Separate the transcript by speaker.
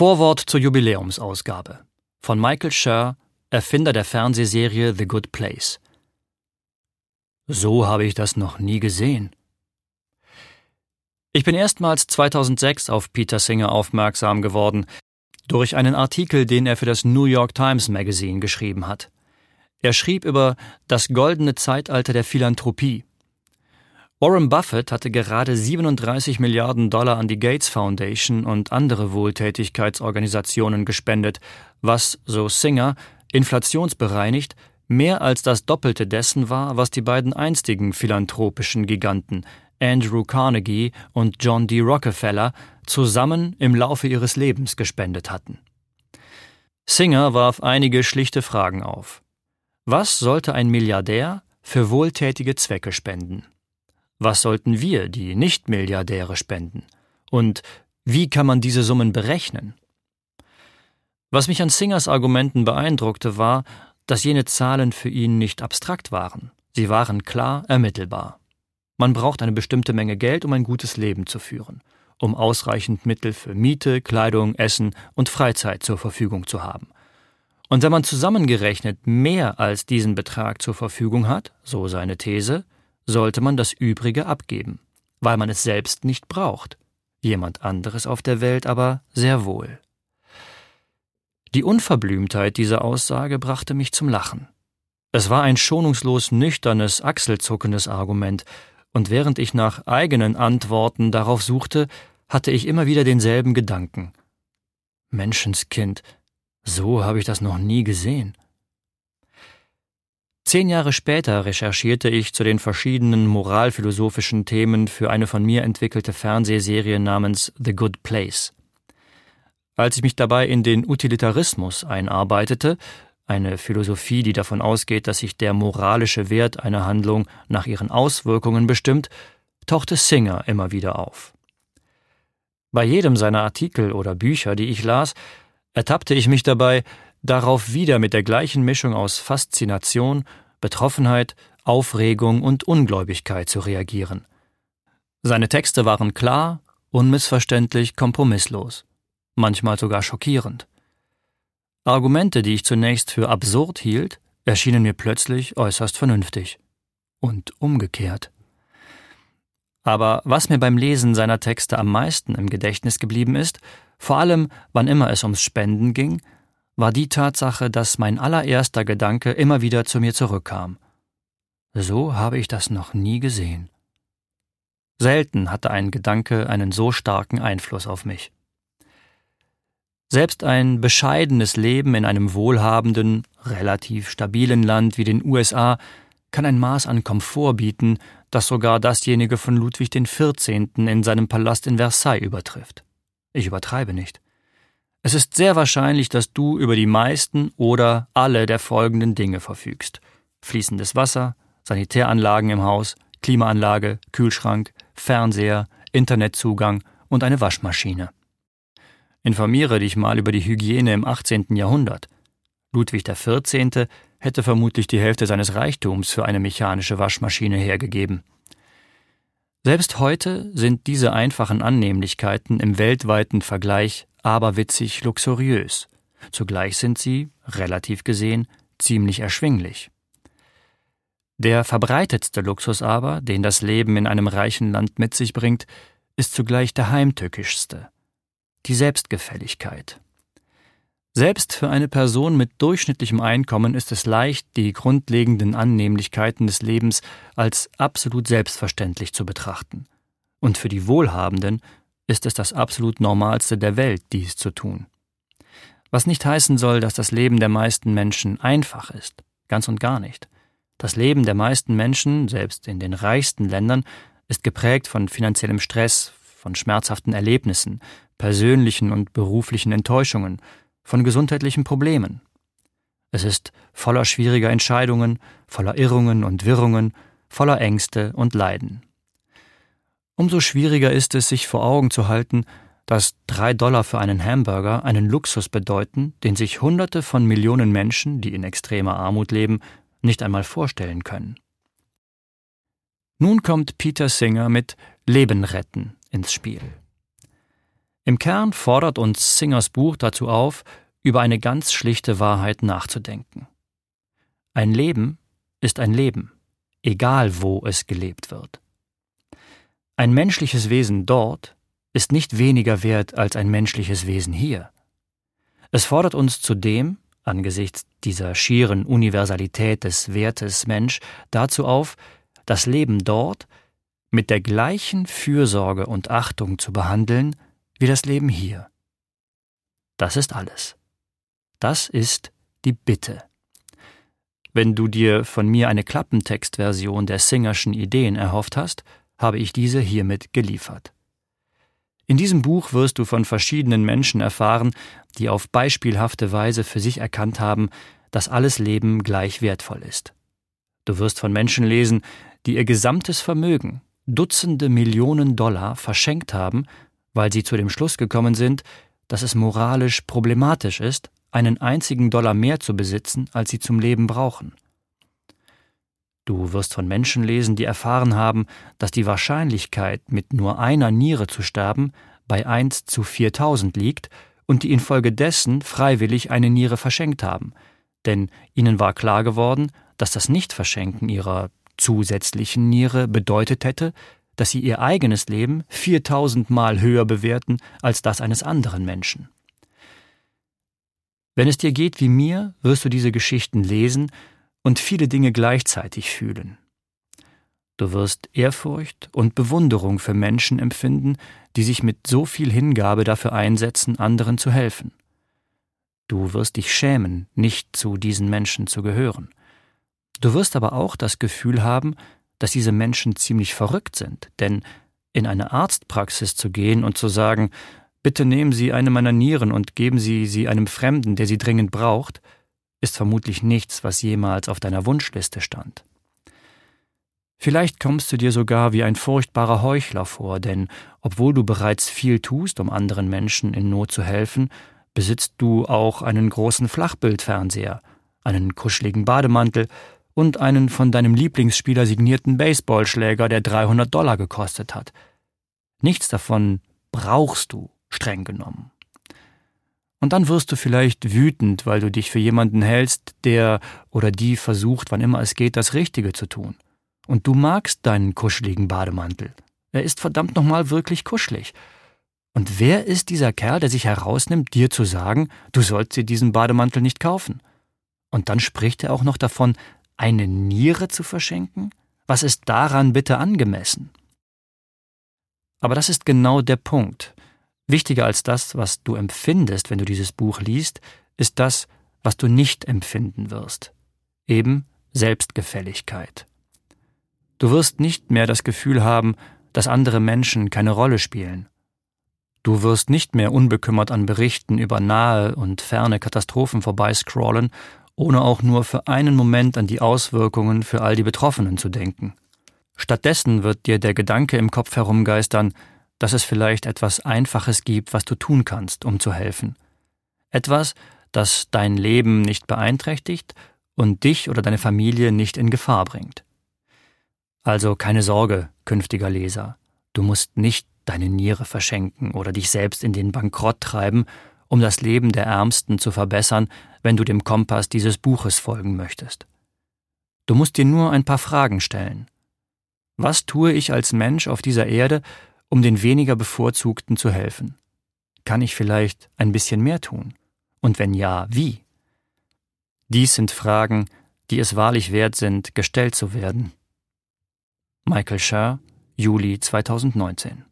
Speaker 1: Vorwort zur Jubiläumsausgabe von Michael Schur, Erfinder der Fernsehserie The Good Place. So habe ich das noch nie gesehen. Ich bin erstmals 2006 auf Peter Singer aufmerksam geworden, durch einen Artikel, den er für das New York Times Magazine geschrieben hat. Er schrieb über das goldene Zeitalter der Philanthropie. Warren Buffett hatte gerade 37 Milliarden Dollar an die Gates Foundation und andere Wohltätigkeitsorganisationen gespendet, was, so Singer, inflationsbereinigt, mehr als das Doppelte dessen war, was die beiden einstigen philanthropischen Giganten Andrew Carnegie und John D. Rockefeller zusammen im Laufe ihres Lebens gespendet hatten. Singer warf einige schlichte Fragen auf. Was sollte ein Milliardär für wohltätige Zwecke spenden? Was sollten wir, die Nicht-Milliardäre, spenden? Und wie kann man diese Summen berechnen? Was mich an Singers Argumenten beeindruckte, war, dass jene Zahlen für ihn nicht abstrakt waren. Sie waren klar ermittelbar. Man braucht eine bestimmte Menge Geld, um ein gutes Leben zu führen, um ausreichend Mittel für Miete, Kleidung, Essen und Freizeit zur Verfügung zu haben. Und wenn man zusammengerechnet mehr als diesen Betrag zur Verfügung hat, so seine These, sollte man das Übrige abgeben, weil man es selbst nicht braucht, jemand anderes auf der Welt aber sehr wohl. Die Unverblümtheit dieser Aussage brachte mich zum Lachen. Es war ein schonungslos nüchternes, achselzuckendes Argument, und während ich nach eigenen Antworten darauf suchte, hatte ich immer wieder denselben Gedanken. Menschenskind, so habe ich das noch nie gesehen. Zehn Jahre später recherchierte ich zu den verschiedenen moralphilosophischen Themen für eine von mir entwickelte Fernsehserie namens The Good Place. Als ich mich dabei in den Utilitarismus einarbeitete, eine Philosophie, die davon ausgeht, dass sich der moralische Wert einer Handlung nach ihren Auswirkungen bestimmt, tauchte Singer immer wieder auf. Bei jedem seiner Artikel oder Bücher, die ich las, ertappte ich mich dabei, darauf wieder mit der gleichen Mischung aus Faszination, Betroffenheit, Aufregung und Ungläubigkeit zu reagieren. Seine Texte waren klar, unmissverständlich, kompromisslos, manchmal sogar schockierend. Argumente, die ich zunächst für absurd hielt, erschienen mir plötzlich äußerst vernünftig. Und umgekehrt. Aber was mir beim Lesen seiner Texte am meisten im Gedächtnis geblieben ist, vor allem wann immer es ums Spenden ging, war die Tatsache, dass mein allererster Gedanke immer wieder zu mir zurückkam. So habe ich das noch nie gesehen. Selten hatte ein Gedanke einen so starken Einfluss auf mich. Selbst ein bescheidenes Leben in einem wohlhabenden, relativ stabilen Land wie den USA kann ein Maß an Komfort bieten, das sogar dasjenige von Ludwig XIV. in seinem Palast in Versailles übertrifft. Ich übertreibe nicht. Es ist sehr wahrscheinlich, dass du über die meisten oder alle der folgenden Dinge verfügst. Fließendes Wasser, Sanitäranlagen im Haus, Klimaanlage, Kühlschrank, Fernseher, Internetzugang und eine Waschmaschine. Informiere dich mal über die Hygiene im 18. Jahrhundert. Ludwig XIV. hätte vermutlich die Hälfte seines Reichtums für eine mechanische Waschmaschine hergegeben. Selbst heute sind diese einfachen Annehmlichkeiten im weltweiten Vergleich aberwitzig luxuriös. Zugleich sind sie, relativ gesehen, ziemlich erschwinglich. Der verbreitetste Luxus aber, den das Leben in einem reichen Land mit sich bringt, ist zugleich der heimtückischste. Die Selbstgefälligkeit. Selbst für eine Person mit durchschnittlichem Einkommen ist es leicht, die grundlegenden Annehmlichkeiten des Lebens als absolut selbstverständlich zu betrachten. Und für die Wohlhabenden ist es das absolut Normalste der Welt, dies zu tun. Was nicht heißen soll, dass das Leben der meisten Menschen einfach ist. Ganz und gar nicht. Das Leben der meisten Menschen, selbst in den reichsten Ländern, ist geprägt von finanziellem Stress, von schmerzhaften Erlebnissen, persönlichen und beruflichen Enttäuschungen, von gesundheitlichen Problemen. Es ist voller schwieriger Entscheidungen, voller Irrungen und Wirrungen, voller Ängste und Leiden. Umso schwieriger ist es, sich vor Augen zu halten, dass drei Dollar für einen Hamburger einen Luxus bedeuten, den sich Hunderte von Millionen Menschen, die in extremer Armut leben, nicht einmal vorstellen können. Nun kommt Peter Singer mit Leben retten ins Spiel. Im Kern fordert uns Singers Buch dazu auf, über eine ganz schlichte Wahrheit nachzudenken. Ein Leben ist ein Leben, egal wo es gelebt wird. Ein menschliches Wesen dort ist nicht weniger wert als ein menschliches Wesen hier. Es fordert uns zudem, angesichts dieser schieren Universalität des Wertes Mensch, dazu auf, das Leben dort mit der gleichen Fürsorge und Achtung zu behandeln wie das Leben hier. Das ist alles. Das ist die Bitte. Wenn du dir von mir eine Klappentextversion der Singerschen Ideen erhofft hast, habe ich diese hiermit geliefert. In diesem Buch wirst du von verschiedenen Menschen erfahren, die auf beispielhafte Weise für sich erkannt haben, dass alles Leben gleich wertvoll ist. Du wirst von Menschen lesen, die ihr gesamtes Vermögen, Dutzende Millionen Dollar, verschenkt haben, weil sie zu dem Schluss gekommen sind, dass es moralisch problematisch ist, einen einzigen Dollar mehr zu besitzen, als sie zum Leben brauchen. Du wirst von Menschen lesen, die erfahren haben, dass die Wahrscheinlichkeit, mit nur einer Niere zu sterben, bei 1 zu 4000 liegt und die infolgedessen freiwillig eine Niere verschenkt haben, denn ihnen war klar geworden, dass das Nichtverschenken ihrer zusätzlichen Niere bedeutet hätte, dass sie ihr eigenes Leben 4000 Mal höher bewerten als das eines anderen Menschen. Wenn es dir geht wie mir, wirst du diese Geschichten lesen und viele Dinge gleichzeitig fühlen. Du wirst Ehrfurcht und Bewunderung für Menschen empfinden, die sich mit so viel Hingabe dafür einsetzen, anderen zu helfen. Du wirst dich schämen, nicht zu diesen Menschen zu gehören. Du wirst aber auch das Gefühl haben, dass diese Menschen ziemlich verrückt sind, denn in eine Arztpraxis zu gehen und zu sagen, bitte nehmen Sie eine meiner Nieren und geben Sie sie einem Fremden, der sie dringend braucht, ist vermutlich nichts, was jemals auf deiner Wunschliste stand. Vielleicht kommst du dir sogar wie ein furchtbarer Heuchler vor, denn obwohl du bereits viel tust, um anderen Menschen in Not zu helfen, besitzt du auch einen großen Flachbildfernseher, einen kuscheligen Bademantel und einen von deinem Lieblingsspieler signierten Baseballschläger, der 300 Dollar gekostet hat. Nichts davon brauchst du, streng genommen. Und dann wirst du vielleicht wütend, weil du dich für jemanden hältst, der oder die versucht, wann immer es geht, das Richtige zu tun. Und du magst deinen kuscheligen Bademantel. Er ist verdammt nochmal wirklich kuschelig. Und wer ist dieser Kerl, der sich herausnimmt, dir zu sagen, du sollst dir diesen Bademantel nicht kaufen? Und dann spricht er auch noch davon, eine Niere zu verschenken? Was ist daran bitte angemessen? Aber das ist genau der Punkt. Wichtiger als das, was du empfindest, wenn du dieses Buch liest, ist das, was du nicht empfinden wirst. Eben Selbstgefälligkeit. Du wirst nicht mehr das Gefühl haben, dass andere Menschen keine Rolle spielen. Du wirst nicht mehr unbekümmert an Berichten über nahe und ferne Katastrophen vorbeiscrollen, ohne auch nur für einen Moment an die Auswirkungen für all die Betroffenen zu denken. Stattdessen wird dir der Gedanke im Kopf herumgeistern, dass es vielleicht etwas Einfaches gibt, was du tun kannst, um zu helfen. Etwas, das dein Leben nicht beeinträchtigt und dich oder deine Familie nicht in Gefahr bringt. Also keine Sorge, künftiger Leser, du musst nicht deine Niere verschenken oder dich selbst in den Bankrott treiben, um das Leben der Ärmsten zu verbessern, wenn du dem Kompass dieses Buches folgen möchtest. Du musst dir nur ein paar Fragen stellen. Was tue ich als Mensch auf dieser Erde, um den weniger Bevorzugten zu helfen? Kann ich vielleicht ein bisschen mehr tun? Und wenn ja, wie? Dies sind Fragen, die es wahrlich wert sind, gestellt zu werden. Michael Scher, Juli 2019